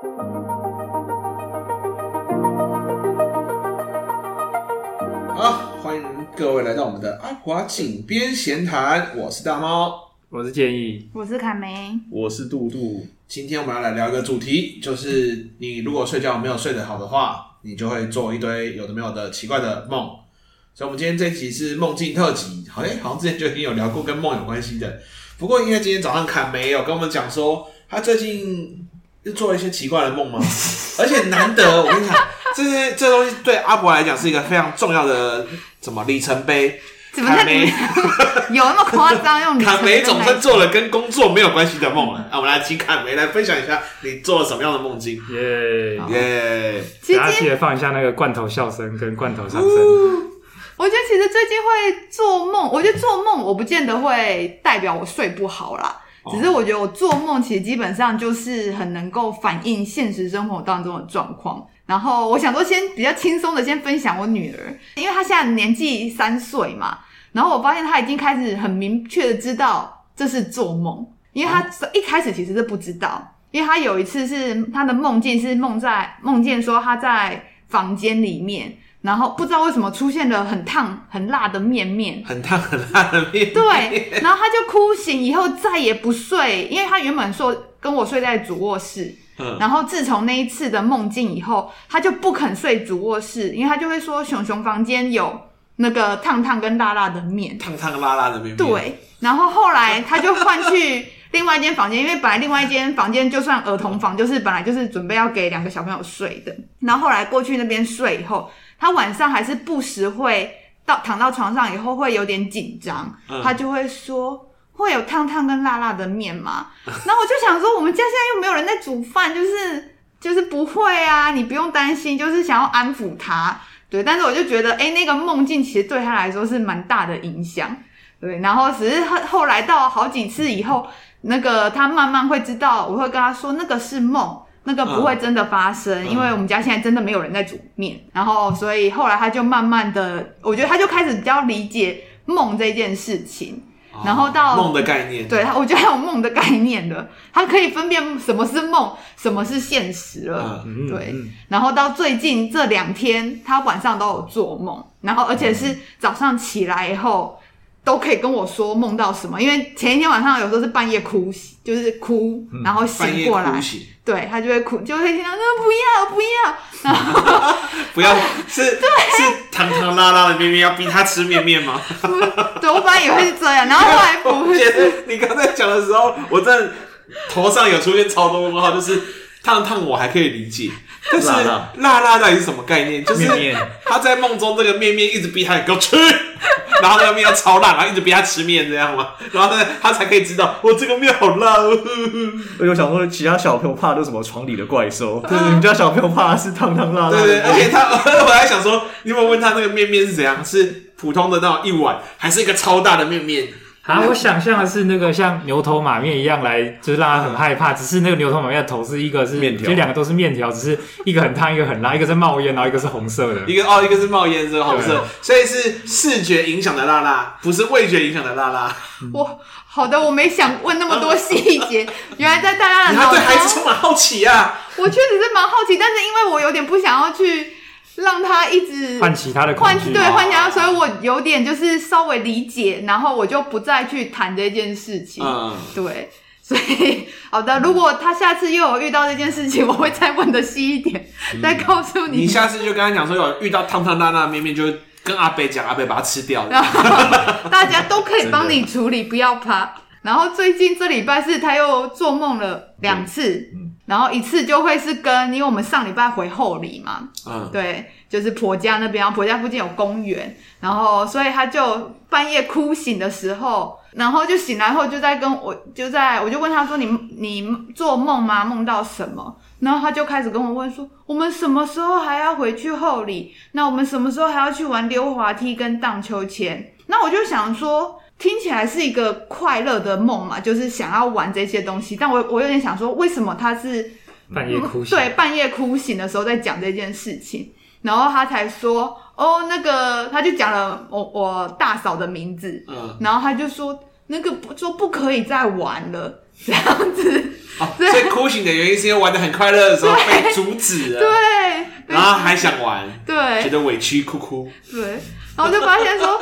好，欢迎各位来到我们的阿华井边闲谈，我是大猫，我是建议，我是凯梅，我是杜杜。今天我们要来聊一个主题，就是你如果睡觉没有睡得好的话，你就会做一堆有的没有的奇怪的梦。所以，我们今天这一集是梦境特辑。好，哎，好像之前就已经有聊过跟梦有关系的。不过，因为今天早上凯梅有跟我们讲说，他最近又做了一些奇怪的梦吗？而且难得，我跟你讲，这些这东西对阿伯来讲是一个非常重要的什么里程碑。凯梅 有那么夸张？用卡梅总算做了跟工作没有关系的梦了。那我们来请卡梅来分享一下，你做了什么样的梦境？耶耶！大家记得放一下那个罐头笑声跟罐头掌声。我觉得其实最近会做梦，我觉得做梦我不见得会代表我睡不好啦。只是我觉得我做梦其实基本上就是很能够反映现实生活当中的状况。然后我想说，先比较轻松的先分享我女儿，因为她现在年纪三岁嘛。然后我发现她已经开始很明确的知道这是做梦，因为她一开始其实是不知道，因为她有一次是她的梦境是梦在梦见说她在房间里面，然后不知道为什么出现了很烫很辣的面面，很烫很辣的面面。对，然后他就哭醒以后再也不睡，因为他原本说跟我睡在主卧室。然后自从那一次的梦境以后，他就不肯睡主卧室，因为他就会说熊熊房间有那个烫烫跟辣辣的面，烫烫辣辣的面。对，然后后来他就换去另外一间房间，因为本来另外一间房间就算儿童房，就是本来就是准备要给两个小朋友睡的。然后后来过去那边睡以后，他晚上还是不时会到躺到床上以后会有点紧张，他就会说。会有烫烫跟辣辣的面吗？然后我就想说，我们家现在又没有人在煮饭，就是就是不会啊，你不用担心，就是想要安抚他，对。但是我就觉得，哎，那个梦境其实对他来说是蛮大的影响，对。然后只是后后来到好几次以后，那个他慢慢会知道，我会跟他说那个是梦，那个不会真的发生，嗯、因为我们家现在真的没有人在煮面。然后所以后来他就慢慢的，我觉得他就开始比较理解梦这件事情。然后到梦的概念，对他，我觉得他有梦的概念的，他可以分辨什么是梦，什么是现实了。嗯、对，嗯、然后到最近这两天，他晚上都有做梦，然后而且是早上起来以后都可以跟我说梦到什么，因为前一天晚上有时候是半夜哭，就是哭，然后醒过来。对，他就会哭，就会听到那不要不要，然后不要 是对是糖糖拉拉的面面，要逼他吃面面吗？对，我本来以为是这样，然后后来不是。你刚才讲的时候，我真的头上有出现超多问号，就是烫烫我还可以理解，但是辣辣到底是什么概念？就是他在梦中这个面面一直逼他给我吃。然后那个面要超辣，然后一直逼他吃面这样嘛，然后呢，他才可以知道，我这个面好辣哦。我就想说，其他小朋友怕的是什么床里的怪兽，对，你们家小朋友怕的是烫烫辣辣。对对，而且他，我还想说，你有没有问他那个面面是怎样？是普通的那种一碗，还是一个超大的面面？啊，我想象的是那个像牛头马面一样来，就是让他很害怕。只是那个牛头马面的头是一个是面条，就两个都是面条，只是一个很烫，一个很辣，一个是冒烟，然后一个是红色的。一个哦，一个是冒烟，是红色，所以是视觉影响的辣辣，不是味觉影响的辣辣。哇好的，我没想问那么多细节，原来在大家的脑中，你对孩子充满好奇啊！我确实是蛮好奇，但是因为我有点不想要去。让他一直换其他的换对换其他，所以我有点就是稍微理解，然后我就不再去谈这件事情。嗯，对，所以好的，如果他下次又有遇到这件事情，我会再问的细一点，嗯、再告诉你。你下次就跟他讲说，有遇到烫烫辣辣的面面，就跟阿北讲，阿北把它吃掉。大家都可以帮你处理，不要怕。然后最近这礼拜是他又做梦了两次。嗯然后一次就会是跟，因为我们上礼拜回后里嘛，嗯，对，就是婆家那边，然后婆家附近有公园，然后所以他就半夜哭醒的时候，然后就醒来后就在跟我，就在我就问他说，你你做梦吗？梦到什么？然后他就开始跟我问说，我们什么时候还要回去后里？那我们什么时候还要去玩溜滑梯跟荡秋千？那我就想说。听起来是一个快乐的梦嘛，就是想要玩这些东西。但我我有点想说，为什么他是半夜哭醒？对，半夜哭醒的时候在讲这件事情，然后他才说，哦，那个他就讲了我我大嫂的名字，嗯，然后他就说那个不说不可以再玩了，这样子。哦，所以哭醒的原因是因为玩的很快乐的时候被阻止了，对，然后还想玩，对，觉得委屈，哭哭，对。然后就发现说，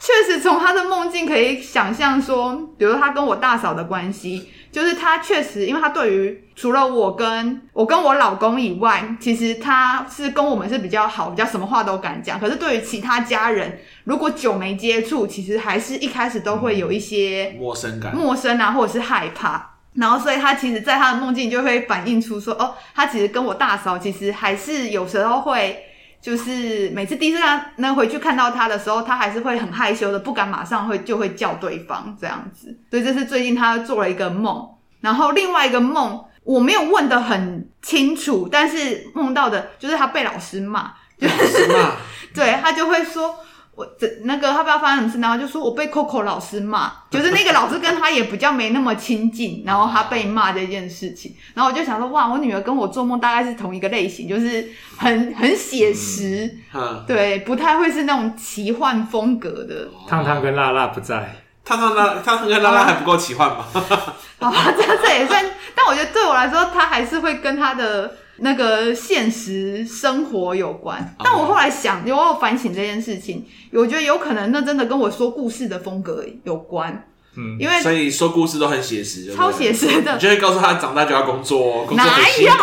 确实从他的梦境可以想象说，比如他跟我大嫂的关系，就是他确实，因为他对于除了我跟我跟我老公以外，其实他是跟我们是比较好，比较什么话都敢讲。可是对于其他家人，如果久没接触，其实还是一开始都会有一些陌生感、陌生啊，或者是害怕。然后，所以他其实，在他的梦境就会反映出说，哦，他其实跟我大嫂其实还是有时候会。就是每次第一次他能回去看到他的时候，他还是会很害羞的，不敢马上会就会叫对方这样子。所以这是最近他做了一个梦，然后另外一个梦我没有问的很清楚，但是梦到的就是他被老师骂，就是骂，对，他就会说。我这那个他不知道发生什么事，然后就说我被 Coco 老师骂，就是那个老师跟他也比较没那么亲近，然后他被骂这件事情，然后我就想说，哇，我女儿跟我做梦大概是同一个类型，就是很很写实，嗯，对，不太会是那种奇幻风格的。烫烫跟辣辣不在，烫烫辣烫烫跟辣辣还不够奇幻吗？好吧，这这也算，但我觉得对我来说，他还是会跟他的。那个现实生活有关，但我后来想，有我有反省这件事情，我觉得有可能那真的跟我说故事的风格有关，嗯，因为所以说故事都很写实，超写实的，你就会告诉他长大就要工作，工作很辛苦。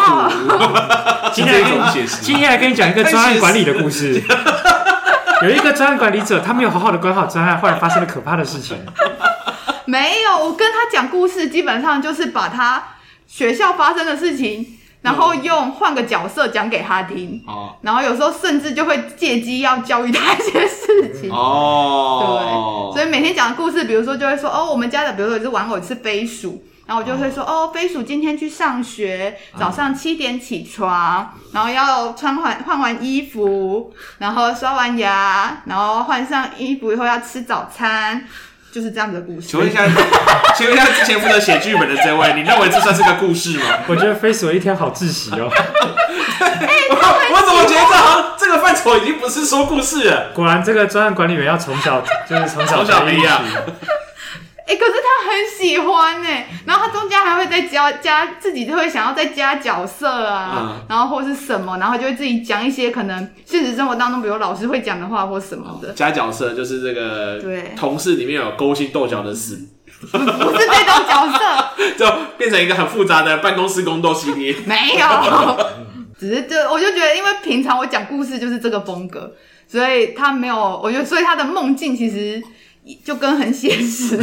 今天 今天来跟你讲一个专案管理的故事，有一个专案管理者，他没有好好的管好专案，后来发生了可怕的事情。没有，我跟他讲故事，基本上就是把他学校发生的事情。然后用换个角色讲给他听，哦，然后有时候甚至就会借机要教育他一些事情，哦，对，所以每天讲的故事，比如说就会说，哦，我们家的，比如说有一只玩偶是飞鼠，然后我就会说，哦，飞鼠今天去上学，早上七点起床，然后要穿换换完衣服，然后刷完牙，然后换上衣服以后要吃早餐。就是这样子的故事。请问一下，请问一下，之前负责写剧本的这位，你认为这算是个故事吗？我觉得飞鼠一天好窒息哦。欸、我我怎么觉得这好像这个范畴已经不是说故事了？果然，这个专案管理员要从小就是从小培养。哎、欸，可是他很喜欢哎，然后他中间还会再加加自己就会想要再加角色啊，嗯、然后或是什么，然后就会自己讲一些可能现实生活当中，比如老师会讲的话或什么的。加角色就是这个对同事里面有勾心斗角的事，不是这种角色，就变成一个很复杂的办公室宫斗系列。没有，只是就我就觉得，因为平常我讲故事就是这个风格，所以他没有，我觉得所以他的梦境其实。就跟很现实，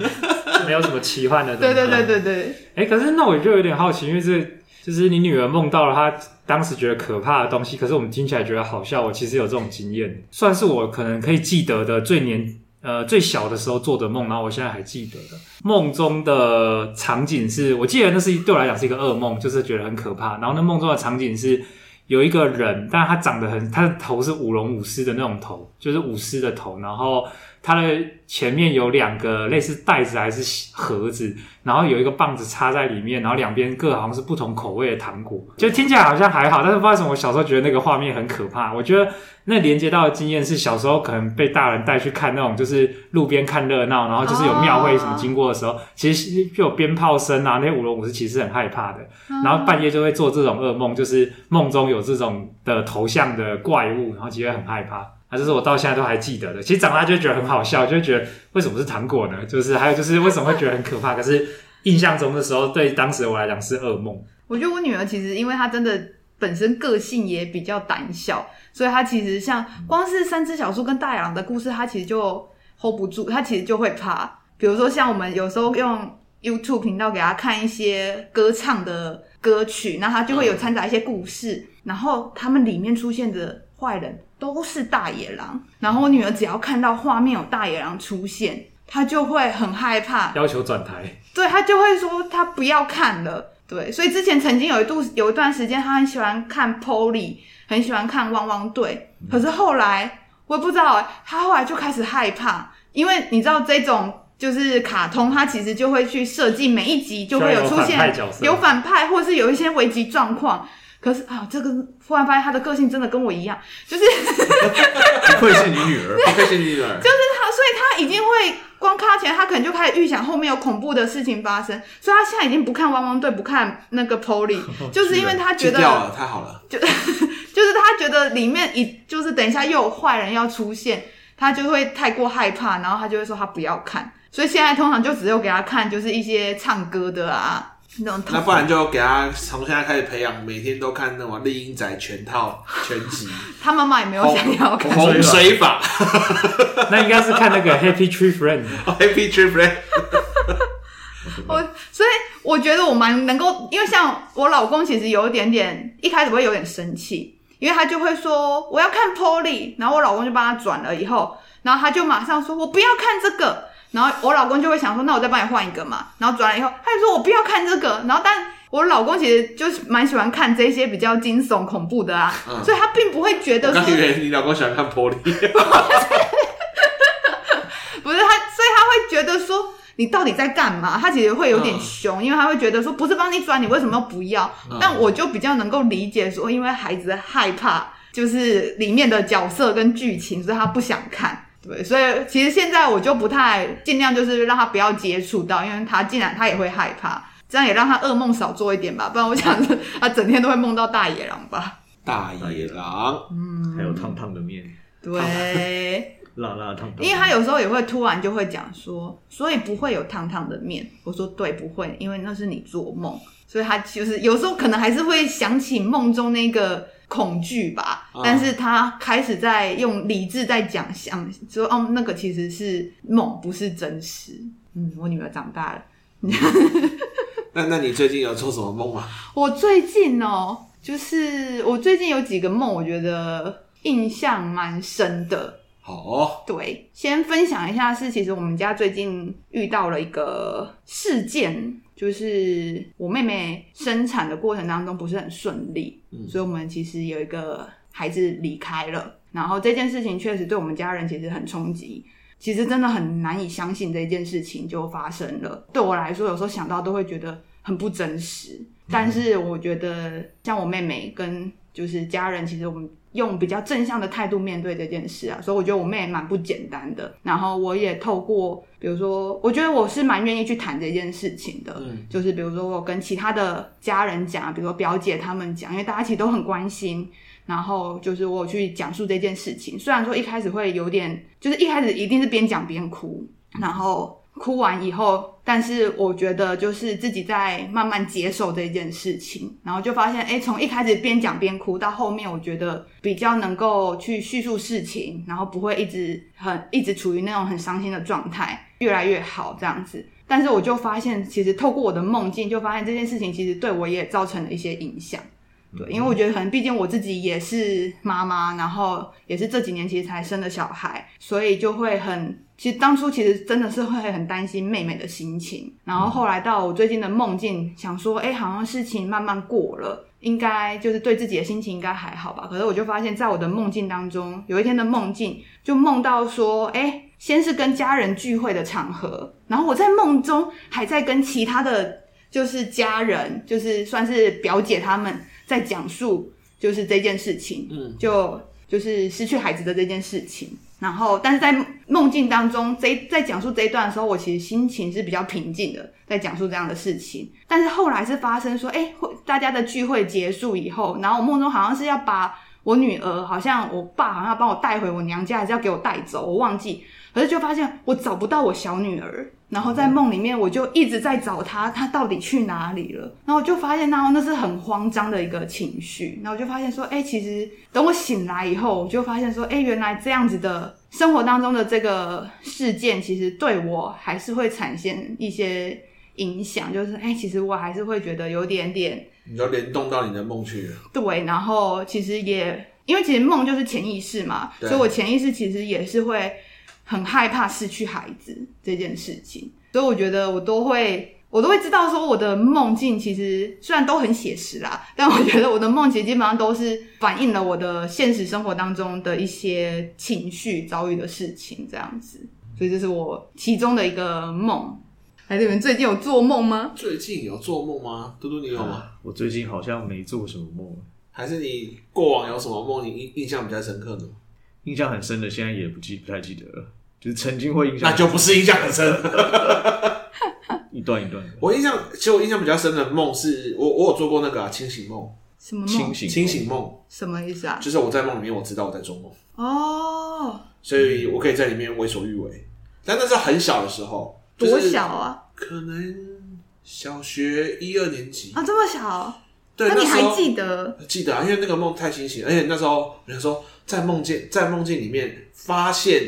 没有什么奇幻的东西。对对对对对。哎、欸，可是那我就有点好奇，因为这就是你女儿梦到了她当时觉得可怕的东西，可是我们听起来觉得好笑。我其实有这种经验，算是我可能可以记得的最年呃最小的时候做的梦，然后我现在还记得的梦中的场景是，我记得那是对我来讲是一个噩梦，就是觉得很可怕。然后那梦中的场景是有一个人，但是他长得很，他的头是舞龙舞狮的那种头，就是舞狮的头，然后。它的前面有两个类似袋子还是盒子，然后有一个棒子插在里面，然后两边各好像是不同口味的糖果，就听起来好像还好，但是不知道为什么我小时候觉得那个画面很可怕。我觉得那连接到的经验是小时候可能被大人带去看那种就是路边看热闹，然后就是有庙会什么经过的时候，其实就有鞭炮声啊，那些舞龙舞狮其实很害怕的，然后半夜就会做这种噩梦，就是梦中有这种的头像的怪物，然后其实很害怕。啊，这是我到现在都还记得的。其实长大就觉得很好笑，就觉得为什么是糖果呢？就是还有就是为什么会觉得很可怕？可是印象中的时候，对当时我来讲是噩梦。我觉得我女儿其实因为她真的本身个性也比较胆小，所以她其实像光是三只小猪跟大野狼的故事，她其实就 hold 不住，她其实就会怕。比如说像我们有时候用 YouTube 频道给她看一些歌唱的歌曲，那她就会有掺杂一些故事，然后他们里面出现的坏人。都是大野狼，然后我女儿只要看到画面有大野狼出现，她就会很害怕，要求转台。对，她就会说她不要看了。对，所以之前曾经有一度有一段时间，她很喜欢看 Polly，很喜欢看汪汪队。可是后来我也不知道，她后来就开始害怕，因为你知道这种就是卡通，它其实就会去设计每一集就会有出现有反派，或是有一些危急状况。可是啊，这个忽然发现他的个性真的跟我一样，就是 不愧是你女儿，不愧是你女儿，就是他，所以他已经会光看到前，他可能就开始预想后面有恐怖的事情发生，所以他现在已经不看汪汪队，不看那个 Polly，就是因为他觉得了，太好了，就就是他觉得里面一就是等一下又有坏人要出现，他就会太过害怕，然后他就会说他不要看，所以现在通常就只有给他看就是一些唱歌的啊。那，不然就给他从现在开始培养，每天都看那种丽英仔全套 全集。他妈妈也没有想要看洪水法，那应该是看那个 Happy Tree Friend。Happy Tree Friend。我所以我觉得我蛮能够，因为像我老公其实有一点点，一开始会有点生气，因为他就会说我要看 Polly，然后我老公就帮他转了以后，然后他就马上说我不要看这个。然后我老公就会想说，那我再帮你换一个嘛。然后转了以后，他就说我不要看这个。然后，但我老公其实就是蛮喜欢看这些比较惊悚恐怖的啊，嗯、所以他并不会觉得说。我刚以为你老公喜欢看玻璃。不是他，所以他会觉得说你到底在干嘛？他其实会有点凶，嗯、因为他会觉得说不是帮你转，你为什么不要？嗯、但我就比较能够理解说，因为孩子害怕就是里面的角色跟剧情，所以他不想看。对，所以其实现在我就不太尽量，就是让他不要接触到，因为他竟然他也会害怕，这样也让他噩梦少做一点吧，不然我想他整天都会梦到大野狼吧。大野狼，嗯，还有烫烫的面，对，辣辣烫烫，因为他有时候也会突然就会讲说，所以不会有烫烫的面。我说对，不会，因为那是你做梦，所以他就是有时候可能还是会想起梦中那个。恐惧吧，但是他开始在用理智在讲，想说哦，那个其实是梦，不是真实。嗯，我女儿长大了。那那你最近有做什么梦吗？我最近哦，就是我最近有几个梦，我觉得印象蛮深的。好哦，对，先分享一下，是其实我们家最近遇到了一个事件。就是我妹妹生产的过程当中不是很顺利，嗯，所以我们其实有一个孩子离开了，然后这件事情确实对我们家人其实很冲击，其实真的很难以相信这件事情就发生了。对我来说，有时候想到都会觉得很不真实，但是我觉得像我妹妹跟就是家人，其实我们。用比较正向的态度面对这件事啊，所以我觉得我妹也蛮不简单的。然后我也透过，比如说，我觉得我是蛮愿意去谈这件事情的。嗯，就是比如说我跟其他的家人讲，比如说表姐他们讲，因为大家其实都很关心。然后就是我去讲述这件事情，虽然说一开始会有点，就是一开始一定是边讲边哭，然后。哭完以后，但是我觉得就是自己在慢慢接受这件事情，然后就发现，哎，从一开始边讲边哭到后面，我觉得比较能够去叙述事情，然后不会一直很一直处于那种很伤心的状态，越来越好这样子。但是我就发现，其实透过我的梦境，就发现这件事情其实对我也造成了一些影响。对，因为我觉得可能毕竟我自己也是妈妈，然后也是这几年其实才生的小孩，所以就会很。其实当初其实真的是会很担心妹妹的心情，然后后来到我最近的梦境，想说，哎，好像事情慢慢过了，应该就是对自己的心情应该还好吧。可是我就发现，在我的梦境当中，有一天的梦境就梦到说，哎，先是跟家人聚会的场合，然后我在梦中还在跟其他的就是家人，就是算是表姐他们在讲述就是这件事情，嗯，就就是失去孩子的这件事情。然后，但是在梦境当中，这在讲述这一段的时候，我其实心情是比较平静的，在讲述这样的事情。但是后来是发生说，哎，大家的聚会结束以后，然后我梦中好像是要把我女儿，好像我爸好像要帮我带回我娘家，还是要给我带走，我忘记。可是就发现我找不到我小女儿。然后在梦里面，我就一直在找他，他到底去哪里了？然后我就发现，然后那是很慌张的一个情绪。然后我就发现说，哎，其实等我醒来以后，我就发现说，哎，原来这样子的生活当中的这个事件，其实对我还是会产生一些影响。就是，哎，其实我还是会觉得有点点，你要联动到你的梦去了。对，然后其实也因为其实梦就是潜意识嘛，所以我潜意识其实也是会。很害怕失去孩子这件事情，所以我觉得我都会，我都会知道说我的梦境其实虽然都很写实啦，但我觉得我的梦其实基本上都是反映了我的现实生活当中的一些情绪遭遇的事情这样子，所以这是我其中的一个梦。孩子们最近有做梦吗？最近有做梦吗？嘟嘟你有吗？啊，我最近好像没做什么梦，还是你过往有什么梦你印印象比较深刻的？印象很深的，现在也不记不太记得了。就是曾经会印象，那就不是印象很深。一段一段。我印象，其实我印象比较深的梦是，我我有做过那个、啊、清醒梦。什么梦？清醒清醒梦什么意思啊？就是我在梦里面，我知道我在做梦。哦。所以我可以在里面为所欲为。但那是很小的时候。就是、多小啊？可能小学一二年级啊，这么小。对，那你还记得？得记得啊，因为那个梦太清醒，而且那时候，比如说在梦境，在梦境里面发现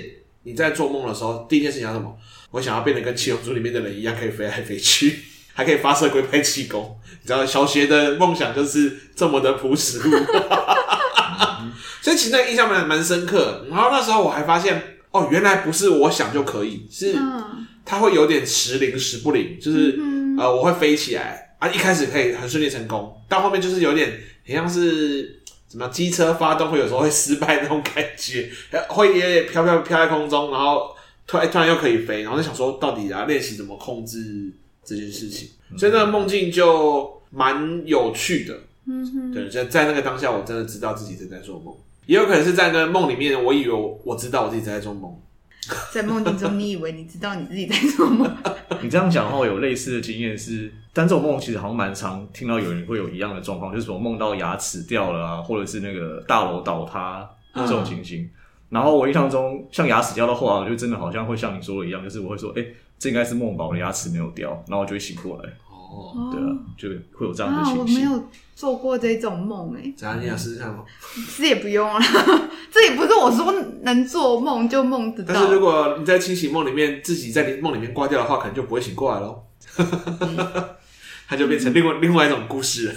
你在做梦的时候，第一件事情要什么？我想要变得跟七龙珠里面的人一样，可以飞来飞去，还可以发射龟派气功。你知道，小学的梦想就是这么的朴实无华，所以其实那个印象蛮蛮深刻。然后那时候我还发现，哦，原来不是我想就可以，是它会有点时灵时不灵，就是、嗯、呃，我会飞起来。啊，一开始可以很顺利成功，到后面就是有点很像是什么机车发动会有时候会失败那种感觉，会也飘飘飘在空中，然后突然突然又可以飞，然后就想说到底要练习怎么控制这件事情，所以那个梦境就蛮有趣的。嗯哼，对，在在那个当下，我真的知道自己正在做梦，也有可能是在那个梦里面，我以为我，我知道我自己在做梦。在梦境中，你以为你知道你自己在做梦？你这样讲的话，我有类似的经验是，但这种梦其实好像蛮常听到有人会有一样的状况，就是说梦到牙齿掉了啊，或者是那个大楼倒塌这种情形。嗯、然后我印象中，像牙齿掉的话，我就真的好像会像你说的一样，就是我会说，哎、欸，这应该是梦吧，我的牙齿没有掉，然后我就会醒过来。哦，对啊，就会有这样的情形。啊，我没有做过这种梦哎。怎样？你想试试看吗？这也不用啊，这也不是我说能做梦就梦得到。但是如果你在清醒梦里面自己在梦里面挂掉的话，可能就不会醒过来喽。它就变成另外另外一种故事了。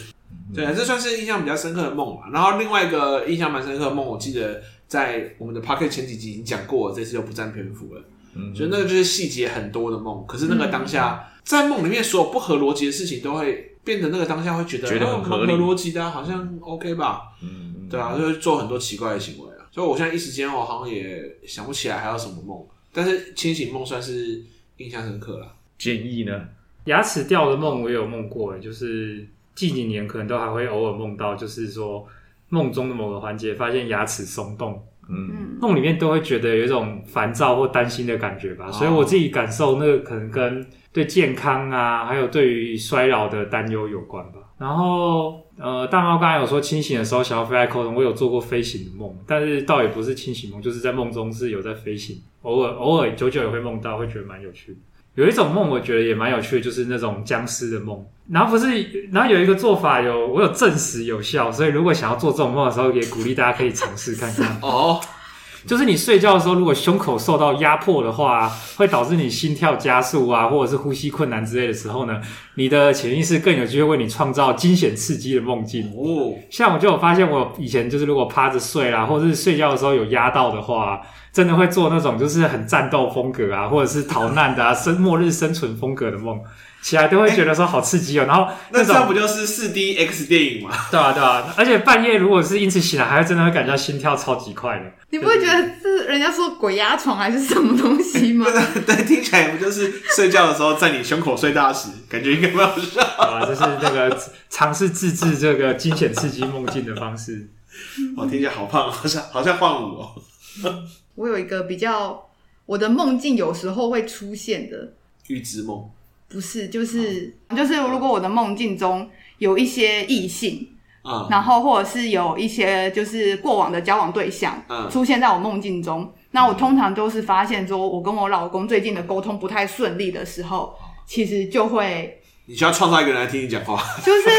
对啊，这算是印象比较深刻的梦嘛。然后另外一个印象蛮深刻的梦，我记得在我们的 p o c k e t 前几集已经讲过了，这次就不占篇幅了。嗯，所以那个就是细节很多的梦，可是那个当下。在梦里面，所有不合逻辑的事情都会变得那个当下会觉得觉得很合理、合逻辑的，好像 OK 吧？嗯，对啊，就会做很多奇怪的行为啊。所以我现在一时间我好像也想不起来还有什么梦，但是清醒梦算是印象深刻了。建议呢？牙齿掉的梦我也有梦过，就是近几年可能都还会偶尔梦到，就是说梦中的某个环节发现牙齿松动，嗯，梦里面都会觉得有一种烦躁或担心的感觉吧。所以我自己感受那个可能跟。对健康啊，还有对于衰老的担忧有关吧。然后，呃，大猫刚才有说清醒的时候想要飞在空中，我有做过飞行的梦，但是倒也不是清醒梦，就是在梦中是有在飞行，偶尔偶尔久久也会梦到，会觉得蛮有趣的。有一种梦我觉得也蛮有趣的，就是那种僵尸的梦。然后不是，然后有一个做法有我有证实有效，所以如果想要做这种梦的时候，也鼓励大家可以尝试看看哦。就是你睡觉的时候，如果胸口受到压迫的话，会导致你心跳加速啊，或者是呼吸困难之类的时候呢，你的潜意识更有机会为你创造惊险刺激的梦境。哦，像我就有发现，我以前就是如果趴着睡啦，或者是睡觉的时候有压到的话，真的会做那种就是很战斗风格啊，或者是逃难的啊，生末日生存风格的梦。起来都会觉得说好刺激哦，欸、然后那种那这不就是四 D X 电影吗？对啊，对啊，而且半夜如果是因此醒来，还会真的会感觉心跳超级快的。你不会觉得是人家说鬼压床还是什么东西吗？对，听起来不就是睡觉的时候在你胸口睡大石，感觉应该蛮好笑。啊，这是那个尝试自制这个惊险刺激梦境的方式。我听起来好胖，好像好像换我。我有一个比较，我的梦境有时候会出现的预知梦。不是，就是就是，如果我的梦境中有一些异性，嗯，然后或者是有一些就是过往的交往对象，嗯，出现在我梦境中，那我通常都是发现说，我跟我老公最近的沟通不太顺利的时候，其实就会，你需要创造一个人来听你讲话，就是。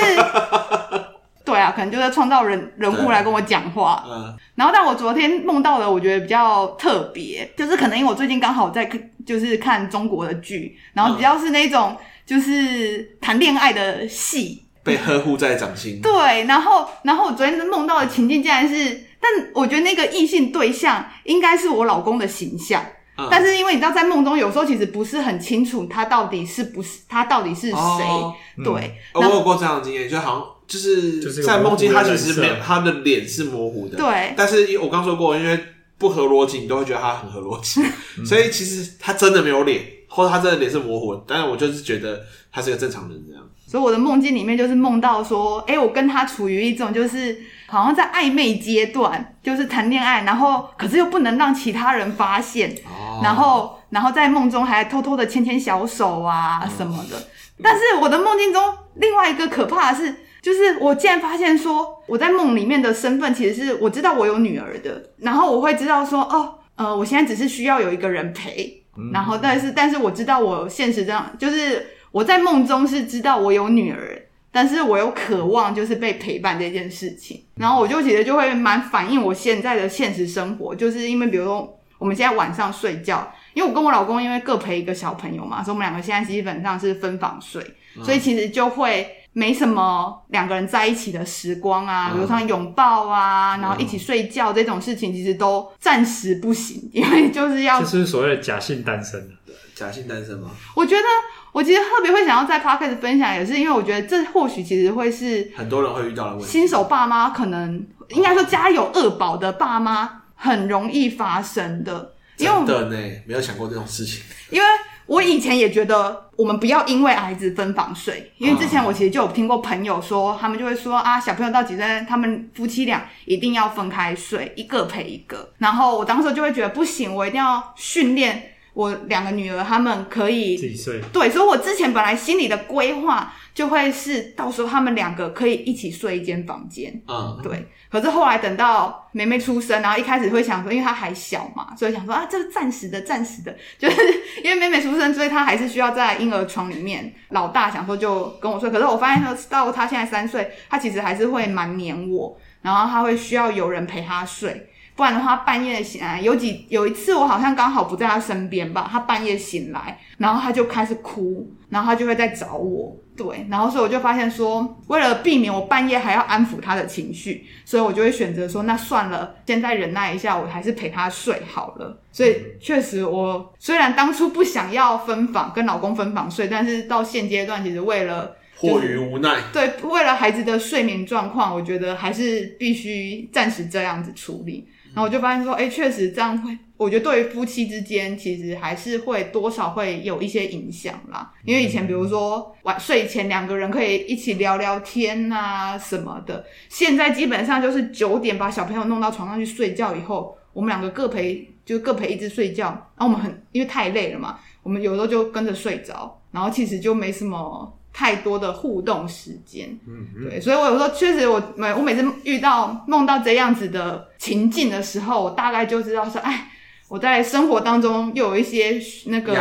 对啊，可能就是创造人人物来跟我讲话。嗯，然后但我昨天梦到的，我觉得比较特别，就是可能因为我最近刚好在看，就是看中国的剧，然后比较是那种就是谈恋爱的戏，被呵护在掌心。对，然后然后我昨天梦到的情境竟然是，但我觉得那个异性对象应该是我老公的形象，嗯，但是因为你知道，在梦中有时候其实不是很清楚他到底是不是他到底是谁。哦，对，嗯，我有过这样的经验，就好像。就是在梦境，他其实没有他的脸是模糊的，对。但是我刚说过，因为不合逻辑，你都会觉得他很合逻辑，所以其实他真的没有脸。或者他真的脸是模糊，但是我就是觉得他是个正常人这样。所以我的梦境里面就是梦到说，哎、欸，我跟他处于一种就是好像在暧昧阶段，就是谈恋爱，然后可是又不能让其他人发现，哦、然后然后在梦中还偷偷的牵牵小手啊什么的。嗯、但是我的梦境中另外一个可怕的是，就是我竟然发现说我在梦里面的身份其实是我知道我有女儿的，然后我会知道说，哦，呃，我现在只是需要有一个人陪。然后，但是，但是我知道我现实这样，就是我在梦中是知道我有女儿，但是我有渴望就是被陪伴这件事情。然后我就其实就会蛮反映我现在的现实生活，就是因为比如说我们现在晚上睡觉，因为我跟我老公因为各陪一个小朋友嘛，所以我们两个现在基本上是分房睡，所以其实就会。没什么两个人在一起的时光啊，比如像拥抱啊，然后一起睡觉这种事情，其实都暂时不行，因为就是要就是所谓的假性单身。假性单身吗？我觉得我其实特别会想要在 podcast 分享，也是因为我觉得这或许其实会是很多人会遇到的问题。新手爸妈可能应该说家有二宝的爸妈很容易发生的，因为真的呢，没有想过这种事情，因为。我以前也觉得我们不要因为孩子分房睡，因为之前我其实就有听过朋友说，他们就会说啊，小朋友到几岁，他们夫妻俩一定要分开睡，一个陪一个。然后我当时就会觉得不行，我一定要训练我两个女儿，他们可以自己睡。对，所以我之前本来心里的规划就会是，到时候他们两个可以一起睡一间房间。嗯，对。可是后来等到梅梅出生，然后一开始会想说，因为她还小嘛，所以想说啊，这是暂时的，暂时的，就是因为妹妹出生，所以她还是需要在婴儿床里面。老大想说就跟我睡，可是我发现说到她现在三岁，她其实还是会蛮黏我，然后她会需要有人陪她睡。不然的话，半夜醒来有几有一次，我好像刚好不在他身边吧，他半夜醒来，然后他就开始哭，然后他就会在找我，对，然后所以我就发现说，为了避免我半夜还要安抚他的情绪，所以我就会选择说，那算了，现在忍耐一下，我还是陪他睡好了。所以确实，我虽然当初不想要分房跟老公分房睡，但是到现阶段，其实为了迫于无奈，对，为了孩子的睡眠状况，我觉得还是必须暂时这样子处理。然后我就发现说，哎，确实这样会，我觉得对于夫妻之间，其实还是会多少会有一些影响啦。因为以前比如说晚睡前两个人可以一起聊聊天啊什么的，现在基本上就是九点把小朋友弄到床上去睡觉以后，我们两个各陪就各陪一只睡觉，然后我们很因为太累了嘛，我们有时候就跟着睡着，然后其实就没什么。太多的互动时间，嗯，对，所以我有时候确实，我每我每次遇到梦到这样子的情境的时候，我大概就知道说，哎，我在生活当中又有一些那个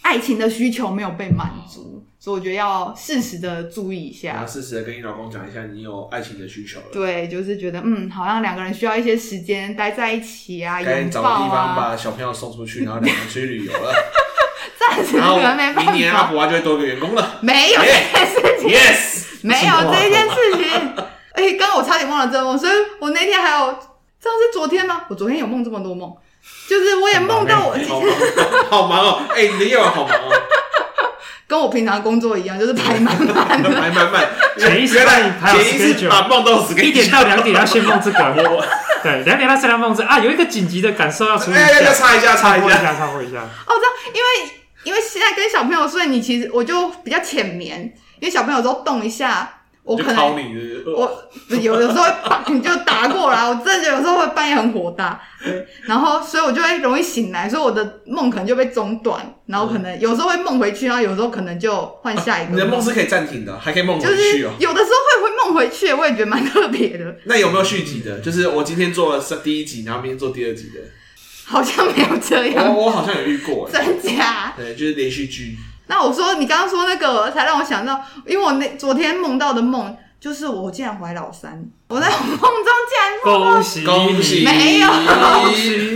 爱情的需求没有被满足，所以我觉得要适时的注意一下，要适时的跟你老公讲一下，你有爱情的需求了。对，就是觉得嗯，好像两个人需要一些时间待在一起啊，该找个地方把小朋友送出去，然后两个人出去旅游了。然后明年阿普啊就会多一个员工了。没有这件事情，yes，没有这件事情。哎，刚刚我差点忘了这个梦，所以我那天还有，这样是昨天吗？我昨天有梦这么多梦，就是我也梦到我，好忙哦。哎，你的夜晚好忙哦，跟我平常工作一样，就是排满满的，排满满。前一次排有十九，把梦都死给一点到两点要先梦这个，对，两点到三点梦这啊，有一个紧急的感受要处理，要插一下，插一下，插一下。哦，这样，因为。因为现在跟小朋友睡，你其实我就比较浅眠，因为小朋友有时候动一下，我可能我有有时候会把你就打过来，我真的有时候会半夜很火大，对，然后所以我就会容易醒来，所以我的梦可能就被中断，然后可能有时候会梦回去，然后有时候可能就换下一个。你的梦是可以暂停的，还可以梦回去哦。有的时候会会梦回去，我也觉得蛮特别的。那有没有续集的？就是我今天做了第一集，然后明天做第二集的。好像没有这样，我我好像有遇过，真假？对，就是连续剧。那我说你刚刚说那个，才让我想到，因为我那昨天梦到的梦，就是我竟然怀老三，我在梦中竟然恭喜恭喜，没有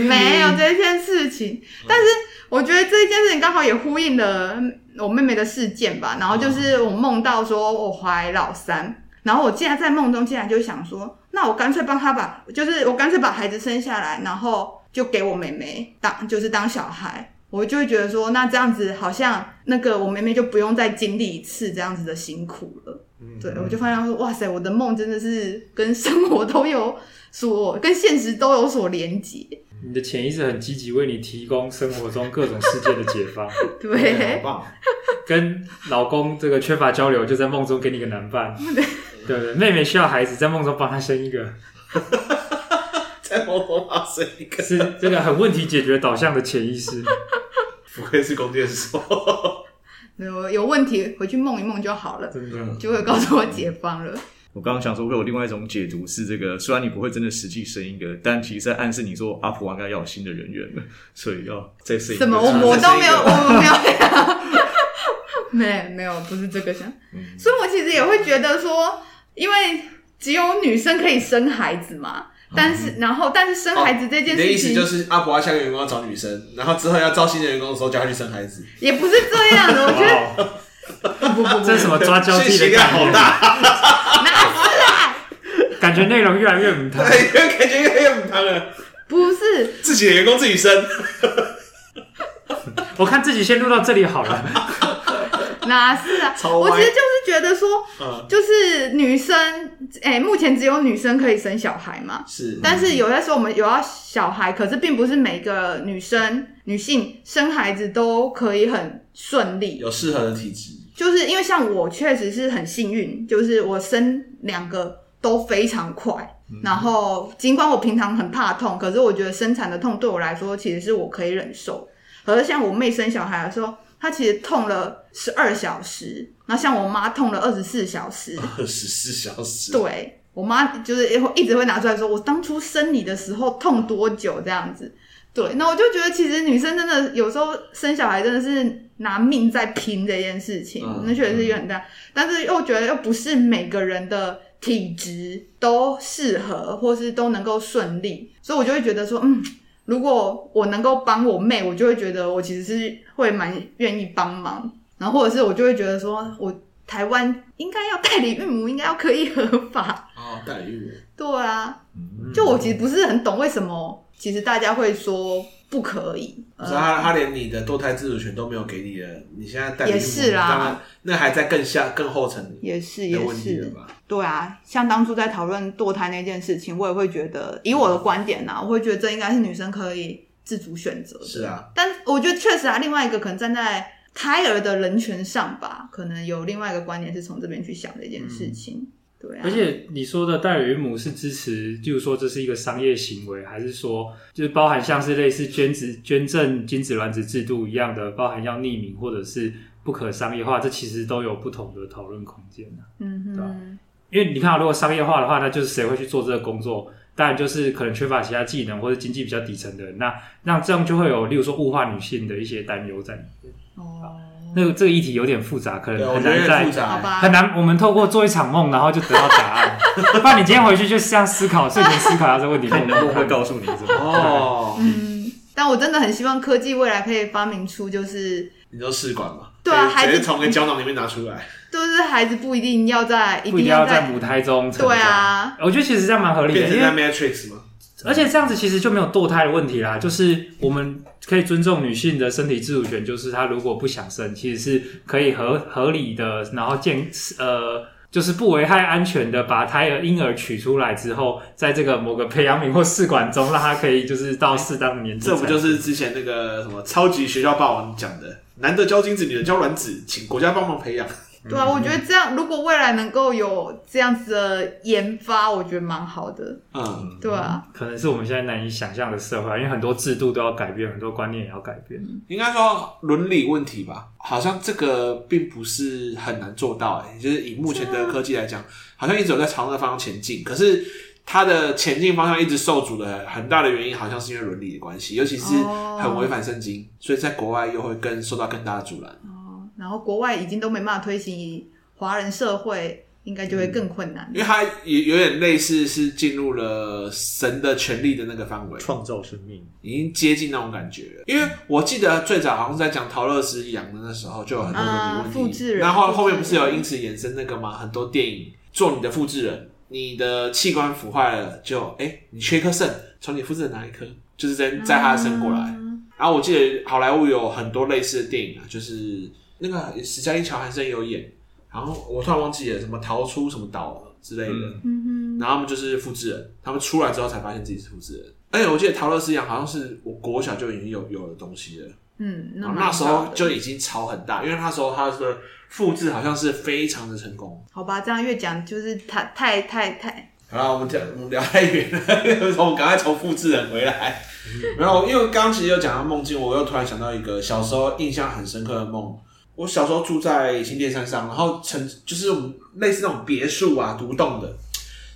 没有这件事情，但是我觉得这件事情刚好也呼应了我妹妹的事件吧。然后就是我梦到说我怀老三，然后我竟然在梦中竟然就想说，那我干脆帮他把，就是我干脆把孩子生下来，然后。就给我妹妹当，就是当小孩，我就会觉得说，那这样子好像那个我妹妹就不用再经历一次这样子的辛苦了。嗯，对，我就发现说，哇塞，我的梦真的是跟生活都有 所，跟现实都有所连结。你的潜意识很积极，为你提供生活中各种世界的解放。对，好棒。跟老公这个缺乏交流，就在梦中给你个男伴。对对，妹妹需要孩子，在梦中帮她生一个。在生一个，是这个很问题解决导向的潜意识。不愧是弓箭手。有有问题回去梦一梦就好了，真的就会告诉我解放了。我刚刚想说，会有另外一种解读是，这个虽然你不会真的实际生一个，但其实在暗示你说阿普应该要有新的人员了，所以要再生一个。什么？我我都没有，我没有。没没有，不是这个想，嗯、所以我其实也会觉得说，因为只有女生可以生孩子嘛，但是、嗯、然后但是生孩子这件事情，哦、你的意思就是阿婆下个员工要找女生，然后之后要招新的员工的时候叫他去生孩子，也不是这样的，我觉得不不不，这是什么抓交替的感觉？好大，哪是啊？感觉内容越来越母汤，对，感觉越来越母汤了。不是自己的员工自己生，我看自己先录到这里好了。哪是啊？我其实就是觉得说，嗯、就是女生，哎、欸，目前只有女生可以生小孩嘛。是，但是有的时候我们有要小孩，可是并不是每个女生、女性生孩子都可以很顺利，有适合的体质。就是因为像我确实是很幸运，就是我生两个都非常快。嗯、然后尽管我平常很怕痛，可是我觉得生产的痛对我来说其实是我可以忍受。可是像我妹生小孩的时候。他其实痛了十二小时，那像我妈痛了二十四小时。二十四小时。对，我妈就是一直会拿出来说，我当初生你的时候痛多久这样子。对，那我就觉得其实女生真的有时候生小孩真的是拿命在拼这件事情，嗯、那确实是有很大，嗯、但是又觉得又不是每个人的体质都适合，或是都能够顺利，所以我就会觉得说，嗯。如果我能够帮我妹，我就会觉得我其实是会蛮愿意帮忙，然后或者是我就会觉得说，我台湾应该要代理孕母，应该要可以合法哦，代理孕母，对啊，就我其实不是很懂为什么，其实大家会说。不可以，是他，他连你的堕胎自主权都没有给你了，你现在代理也是啦，那还在更下更后层，也是也是，对啊，像当初在讨论堕胎那件事情，我也会觉得，以我的观点呢、啊，我会觉得这应该是女生可以自主选择的，是啊，但我觉得确实啊，另外一个可能站在胎儿的人权上吧，可能有另外一个观点是从这边去想这件事情。嗯对啊，而且你说的代理孕母是支持，就是说这是一个商业行为，还是说就是包含像是类似捐子捐赠精子卵子制度一样的，包含要匿名或者是不可商业化，这其实都有不同的讨论空间啊。嗯哼，对吧？因为你看，如果商业化的话，那就是谁会去做这个工作？当然就是可能缺乏其他技能或者经济比较底层的人，那那这样就会有，例如说物化女性的一些担忧在里面。哦。那个这个议题有点复杂，可能很难在很难。我们透过做一场梦，然后就得到答案。不然你今天回去就是这样思考，睡前思考一下这个问题，梦梦会告诉你 什么？哦，嗯。但我真的很希望科技未来可以发明出，就是你说试管嘛？对啊，孩子从个胶囊里面拿出来，就是孩子不一定要在，不一定要在母胎中。对啊，我觉得其实这样蛮合理的，变成在 Matrix 嘛。而且这样子其实就没有堕胎的问题啦，就是我们可以尊重女性的身体自主权，就是她如果不想生，其实是可以合合理的，然后健呃，就是不危害安全的，把胎儿婴儿取出来之后，在这个某个培养皿或试管中，让他可以就是到适当的年纪。这不就是之前那个什么超级学校霸王讲的，男的交精子，女的交卵子，请国家帮忙培养。对啊，我觉得这样，如果未来能够有这样子的研发，我觉得蛮好的。嗯，对啊，可能是我们现在难以想象的社会，因为很多制度都要改变，很多观念也要改变。应该说伦理问题吧，好像这个并不是很难做到。哎，就是以目前的科技来讲，好像一直有在朝那个方向前进。可是它的前进方向一直受阻的很大的原因，好像是因为伦理的关系，尤其是很违反圣经，所以在国外又会更受到更大的阻拦。然后国外已经都没办法推行，华人社会应该就会更困难，嗯，因为它也有点类似是进入了神的权力的那个范围，创造生命，已经接近那种感觉了。因为我记得最早好像是在讲陶乐丝养的那时候，就有很多问题，复制人。然后后面不是有因此衍生那个吗？很多电影做你的复制人，你的器官腐坏了，就哎，你缺一颗肾，从你复制人哪一颗，就是在在他的肾过来。嗯、然后我记得好莱坞有很多类似的电影啊，就是。那个史嘉丽·乔韩森有演，然后我突然忘记了什么逃出什么岛之类的，嗯哼，然后他们就是复制人，他们出来之后才发现自己是复制人，而且我记得陶乐丝一样，好像是我国小就已经有有的东西了。嗯，那然后那时候就已经炒很大，因为那时候他的复制好像是非常的成功。好吧，这样越讲就是太太太太。好了，我们讲我们聊太远了，我们赶快从复制人回来。然后因为刚刚其实又讲到梦境，我又突然想到一个小时候印象很深刻的梦。我小时候住在新店山上，然后城就是类似那种别墅啊，独栋的。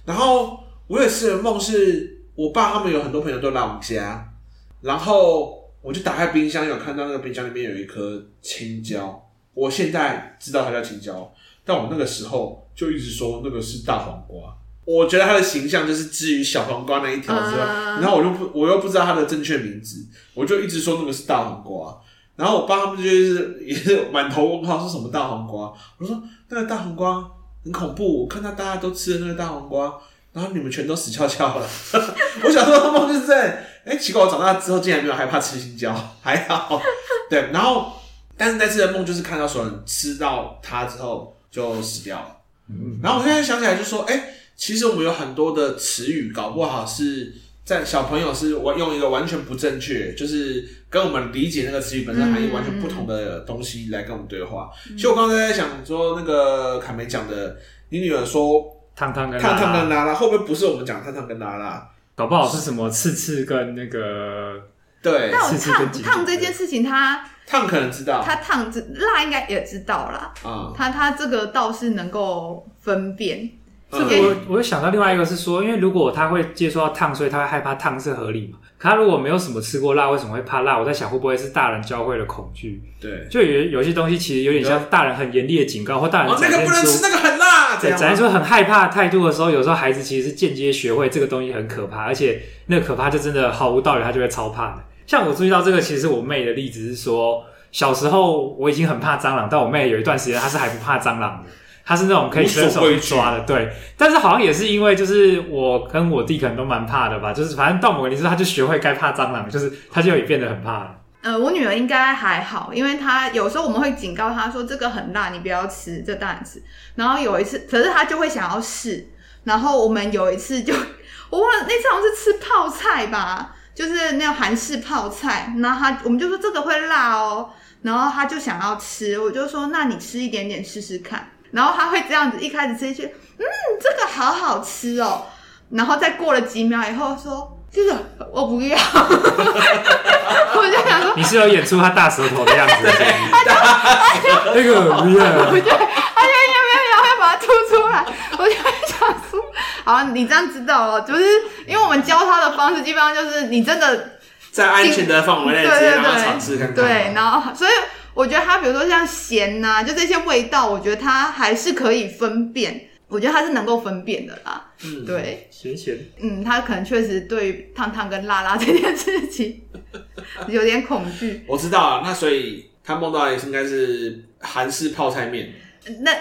然后我有一次的梦是，我爸他们有很多朋友都来我们家，然后。我就打开冰箱，有看到那个冰箱里面有一颗青椒。我现在知道它叫青椒，但我那个时候就一直说那个是大黄瓜。我觉得它的形象就是至于小黄瓜那一条之外，然后我又不我又不知道它的正确名字，我就一直说那个是大黄瓜。然后我爸他们就是也是满头问号，是什么大黄瓜？我说那个大黄瓜很恐怖，我看到大家都吃的那个大黄瓜。然后你们全都死翘翘了。我小时候的梦就是在，哎，奇怪，我长大之后竟然没有害怕吃青椒，还好。对，然后，但是那次的梦就是看到所有人吃到它之后就死掉了。嗯，然后我现在想起来就说，哎，其实我们有很多的词语，搞不好是在小朋友是我用一个完全不正确，就是跟我们理解那个词语本身含义完全不同的东西来跟我们对话。其实我刚才在想说，那个凯梅讲的，你女儿说。烫烫跟烫烫跟拉拉会不会不是我们讲烫烫跟拉拉？搞不好是什么刺刺跟那个对。那我烫烫这件事情，他烫可能知道，他烫这辣应该也知道啦。啊、嗯，他他这个倒是能够分辨。这个我我想到另外一个是说，因为如果他会接触到烫，所以他会害怕烫是合理嘛？可他如果没有什么吃过辣，为什么会怕辣？我在想会不会是大人教会了恐惧？对，就有有些东西其实有点像大人很严厉的警告，或大人哦那个不能吃，那个很辣。对展现出很害怕态度的时候，有时候孩子其实是间接学会这个东西很可怕，而且那个可怕就真的毫无道理，他就会超怕的。像我注意到这个，其实我妹的例子是说，小时候我已经很怕蟑螂，但我妹有一段时间她是还不怕蟑螂的。他是那种可以伸手去抓的，对。但是好像也是因为，就是我跟我弟可能都蛮怕的吧。就是反正到某个年纪，他就学会该怕蟑螂，就是他就也变得很怕了。呃，我女儿应该还好，因为她有时候我们会警告她说这个很辣，你不要吃，这当然吃。然后有一次，可是她就会想要试。然后我们有一次就，我忘了那次好像是吃泡菜吧，就是那种韩式泡菜。然后她我们就说这个会辣哦，然后她就想要吃，我就说那你吃一点点试试看。然后他会这样子，一开始吃一句，嗯，这个好好吃哦。然后再过了几秒以后说，这个我不要。我就想说，你是有演出他大舌头的样子。他就他就那个不要。我就他就要不要要要把它吐出来。我就想说，好，你这样知道了，就是因为我们教他的方式，基本上就是你真的在安全的范围内直接让他尝试看看。对，然后所以。我觉得它，比如说像咸呐、啊，就这些味道，我觉得它还是可以分辨。我觉得它是能够分辨的啦。嗯，对，咸咸。嗯，它可能确实对于烫烫跟辣辣这件事情 有点恐惧。我知道啊，那所以他梦到的应该是韩式泡菜面。那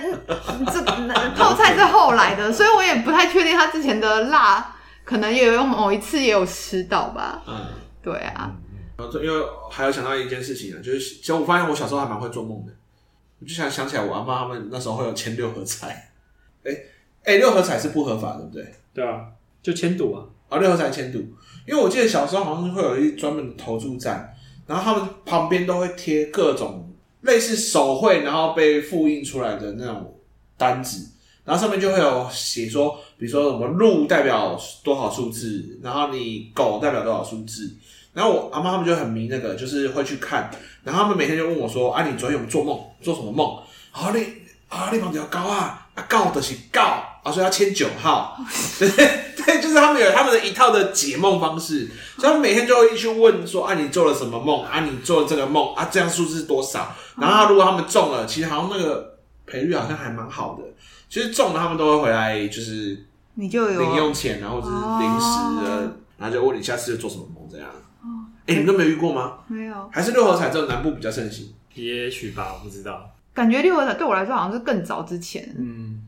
这那泡菜是后来的，所以我也不太确定他之前的辣，可能也有某一次也有吃到吧。嗯，对啊。然后，因为还有想到一件事情啊，就是其实我发现我小时候还蛮会做梦的。我就想想起来，我阿妈他们那时候会有签六合彩。哎哎，六合彩是不合法，对不对？对啊，就签赌啊。啊，六合彩签赌，因为我记得小时候好像会有一专门的投注站，然后他们旁边都会贴各种类似手绘，然后被复印出来的那种单子，然后上面就会有写说，比如说什么鹿代表多少数字，然后你狗代表多少数字。然后我阿妈他们就很迷那个，就是会去看。然后他们每天就问我说：“啊，你昨天有做梦？做什么梦？啊，你啊，你梦到高啊？啊，高的是高啊，所以要签九号。对对，就是他们有他们的一套的解梦方式。所以他们每天就会去问说：啊，你做了什么梦？啊，你做了这个梦啊，这样数字是多少？然后如果他们中了，其实好像那个赔率好像还蛮好的。其实中了，他们都会回来，就是你就有零用钱，然后就是零食的，然后就问你下次做什么梦这样。哎、欸，你都没遇过吗？没有，还是六合彩只有南部比较盛行？也许吧，我不知道。感觉六合彩对我来说好像是更早之前。嗯，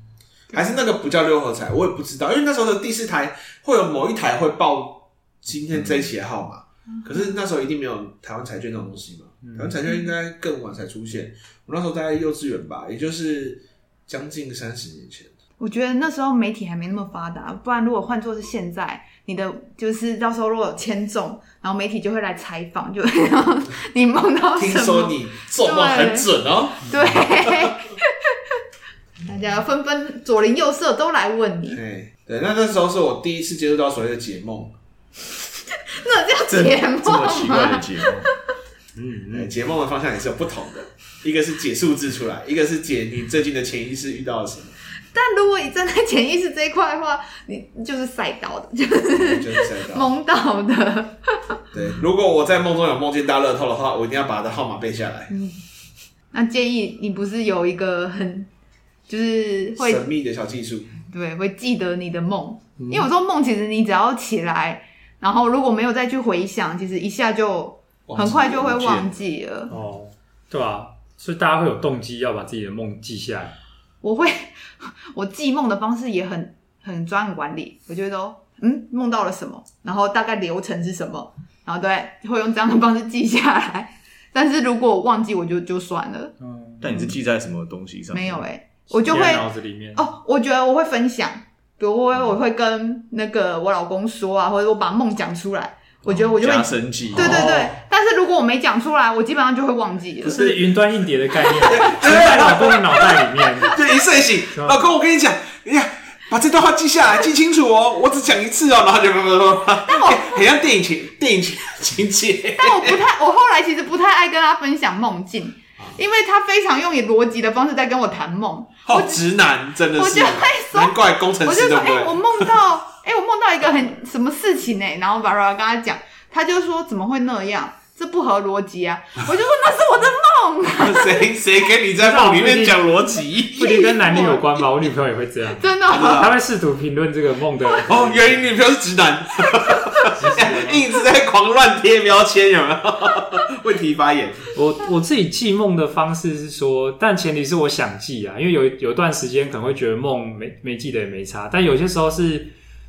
还是那个不叫六合彩，我也不知道，因为那时候的第四台会有某一台会报今天这一期的号码，嗯、可是那时候一定没有台湾彩券这种东西嘛。嗯、台湾彩券应该更晚才出现。我那时候在幼稚园吧，也就是将近三十年前。我觉得那时候媒体还没那么发达，不然如果换作是现在，你的就是到时候如果有签中，然后媒体就会来采访，就你梦到什么？听说你做梦很准哦。对，大家纷纷左邻右舍都来问你。对对，那那时候是我第一次接触到所谓的解梦。那叫解梦吗？这么奇怪的解梦。嗯，解梦的方向也是有不同的，一个是解数字出来，一个是解你最近的潜意识遇到了什么。但如果你站在潜意识这一块的话，你就是赛到的，就是就是赛到梦到的。对，如果我在梦中有梦见大乐透的话，我一定要把他的号码背下来。嗯，那建议你不是有一个很就是会神秘的小技术，对，会记得你的梦，因为有时候梦其实你只要起来，然后如果没有再去回想，其实一下就很快就会忘记了。哦，对啊，所以大家会有动机要把自己的梦记下来。我会，我记梦的方式也很很专案管理。我觉得都，嗯，梦到了什么，然后大概流程是什么，然后对，会用这样的方式记下来。但是如果我忘记，我就就算了。嗯，但你是记在什么东西上？没有哎、欸、我就会脑子里面哦。我觉得我会分享，比如我我会跟那个我老公说啊，或者我把梦讲出来。我觉得我就会加深记，对对对，哦、但是如果我没讲出来，我基本上就会忘记了。不是云端硬碟的概念，存在老公的脑袋里面。对，一睡醒，老公，我跟你讲，你看，把这段话记下来，记清楚哦，我只讲一次哦，然后就不不不，但我很像电影情电影情情节。但我不太，我后来其实不太爱跟他分享梦境，因为他非常用以逻辑的方式在跟我谈梦。好直男，真的是，我就会说，难怪工程师我就说，哎、我梦到。哎、欸，我梦到一个很什么事情呢、欸？然后把它跟他讲，他就说怎么会那样？这不合逻辑啊！我就说那是我的梦。谁谁跟你在梦里面讲逻辑？不一定跟男女有关吧？我女朋友也会这样，真的、哦，他会试图评论这个梦的。哦，原来女朋友是直男，一直在狂乱贴标签，有没有？问题发言。我我自己记梦的方式是说，但前提是我想记啊，因为有有段时间可能会觉得梦没没记得也没差，但有些时候是。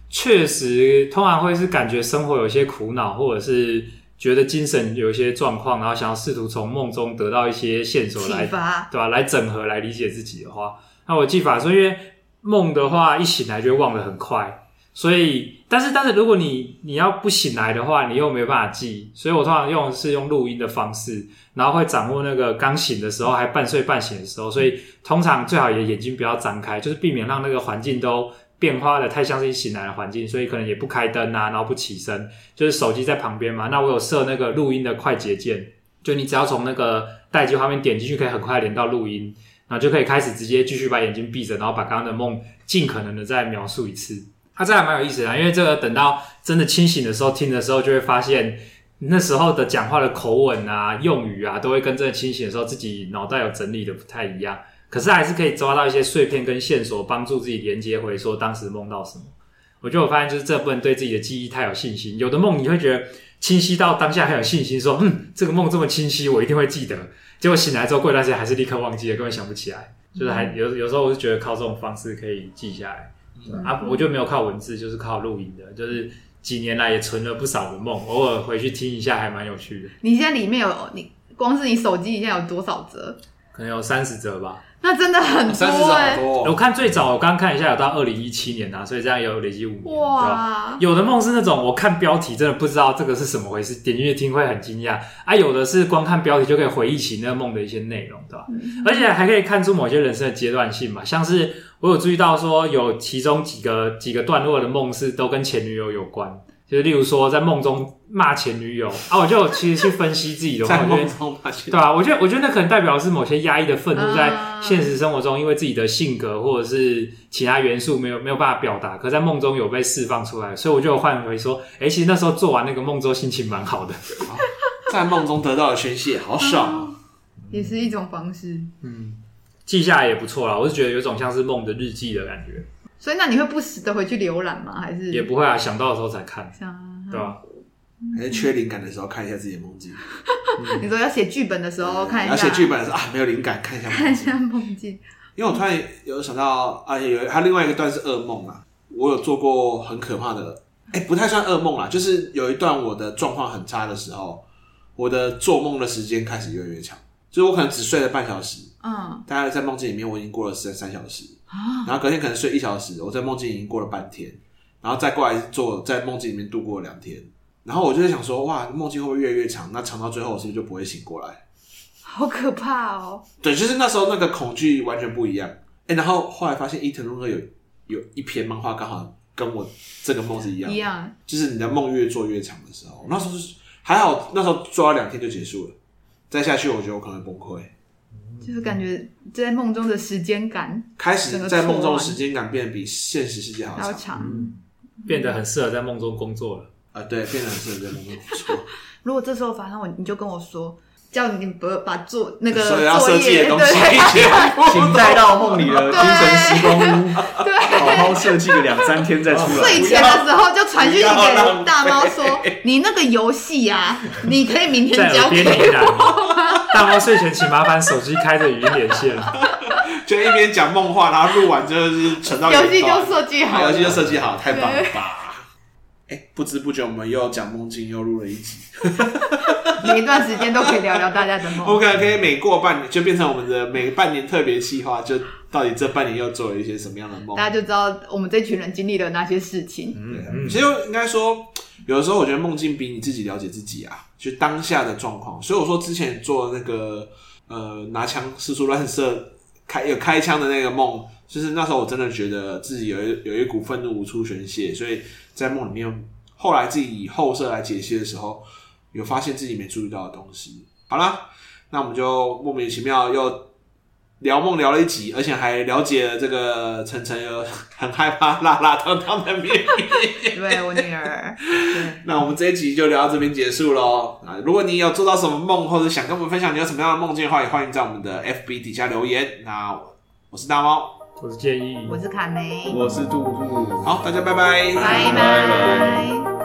确实，通常会是感觉生活有些苦恼，或者是觉得精神有一些状况，然后想要试图从梦中得到一些线索来，发对吧、啊？来整合，来理解自己的话，那我记法说，因为梦的话一醒来就会忘得很快，所以，但是，但是如果你你要不醒来的话，你又没有办法记，所以我通常用是用录音的方式，然后会掌握那个刚醒的时候还半睡半醒的时候，所以通常最好也眼睛不要张开，就是避免让那个环境都。变化的太像是你醒来的环境，所以可能也不开灯啊，然后不起身，就是手机在旁边嘛。那我有设那个录音的快捷键，就你只要从那个待机画面点进去，可以很快连到录音，然后就可以开始直接继续把眼睛闭着，然后把刚刚的梦尽可能的再描述一次。它、啊、这还蛮有意思的，因为这个等到真的清醒的时候听的时候，就会发现那时候的讲话的口吻啊、用语啊，都会跟真的清醒的时候自己脑袋有整理的不太一样。可是还是可以抓到一些碎片跟线索，帮助自己连接回说当时梦到什么。我觉得我发现就是这部分对自己的记忆太有信心。有的梦你会觉得清晰到当下很有信心，说嗯，这个梦这么清晰，我一定会记得。结果醒来之后过一段时间还是立刻忘记了，根本想不起来。就是还有有时候我是觉得靠这种方式可以记下来。嗯、啊，我就没有靠文字，就是靠录音的。就是几年来也存了不少的梦，偶尔回去听一下还蛮有趣的。你现在里面有你光是你手机现在有多少折？可能有三十折吧。那真的很多哎、欸！多我看最早我刚看一下，有到二零一七年啊，所以这样也有累积五年。哇！有的梦是那种我看标题真的不知道这个是什么回事，点进去听会很惊讶啊。有的是光看标题就可以回忆起那个梦的一些内容，对吧？嗯、而且还可以看出某些人生的阶段性嘛，像是我有注意到说有其中几个几个段落的梦是都跟前女友有关。就是例如说，在梦中骂前女友啊，我就其实去分析自己的话，在梦中骂前，对啊，我觉得我觉得那可能代表是某些压抑的愤怒，在现实生活中，因为自己的性格或者是其他元素没有没有办法表达，可在梦中有被释放出来，所以我就换回说，哎、欸，其实那时候做完那个梦之后，心情蛮好的，在梦中得到了宣泄，好爽，也是一种方式，嗯，记下来也不错啦，我是觉得有种像是梦的日记的感觉。所以那你会不时的回去浏览吗？还是也不会啊，想到的时候才看，对吧？还是缺灵感的时候看一下自己的梦境。你说要写剧本的时候看一下，要写剧本的时候啊，没有灵感，看一下看一下梦境。因为我突然有想到而啊，有还有另外一个段是噩梦啊，我有做过很可怕的，哎，不太算噩梦啦，就是有一段我的状况很差的时候，我的做梦的时间开始越来越长，就是我可能只睡了半小时，嗯，大概在梦境里面我已经过了三三小时。然后隔天可能睡一小时，我在梦境已经过了半天，然后再过来做在梦境里面度过了两天，然后我就在想说，哇，梦境会不会越来越长？那长到最后我是不是就不会醒过来？好可怕哦！对，就是那时候那个恐惧完全不一样。哎，然后后来发现伊藤润二有有一篇漫画刚好跟我这个梦是一样，一样，就是你的梦越做越长的时候，那时候是还好，那时候做了两天就结束了，再下去我觉得我可能崩溃。就是感觉在梦中的时间感开始在梦中的时间感变得比现实世界还要长，嗯，变得很适合在梦中工作了。啊，对，变得很适合在梦中工作。如果这时候发生我，你就跟我说，叫你不把做那个要设计的东西，请带到梦里的 精神时光屋，对，好好设计个两三天再出来。睡前的时候就传讯息给大猫说，你那个游戏呀，你可以明天交给我。大猫睡前请麻烦手机开着语音连线，就一边讲梦话，然后录完就是存到 游戏就设计好，游戏就设计好，太棒了吧！哎，不知不觉我们又讲梦境，又录了一集。每一段时间都可以聊聊大家的梦。OK，可以每过半年就变成我们的每半年特别计划，就到底这半年又做了一些什么样的梦？大家就知道我们这群人经历了哪些事情。嗯，嗯其实应该说，有的时候我觉得梦境比你自己了解自己啊。就当下的状况，所以我说之前做那个呃拿枪四处乱射开有开枪的那个梦，就是那时候我真的觉得自己有一有一股愤怒无处宣泄，所以在梦里面，后来自己以后设来解析的时候，有发现自己没注意到的东西。好啦，那我们就莫名其妙又。聊梦聊了一集，而且还了解了这个晨晨有 很害怕辣辣烫烫的秘密。对，我女儿。对，那我们这一集就聊到这边结束喽。啊，如果你有做到什么梦，或者想跟我们分享你有什么样的梦境的话，也欢迎在我们的 FB 底下留言。那我是大猫，我是建议，我是卡梅，我是杜杜。好，大家拜拜，拜拜。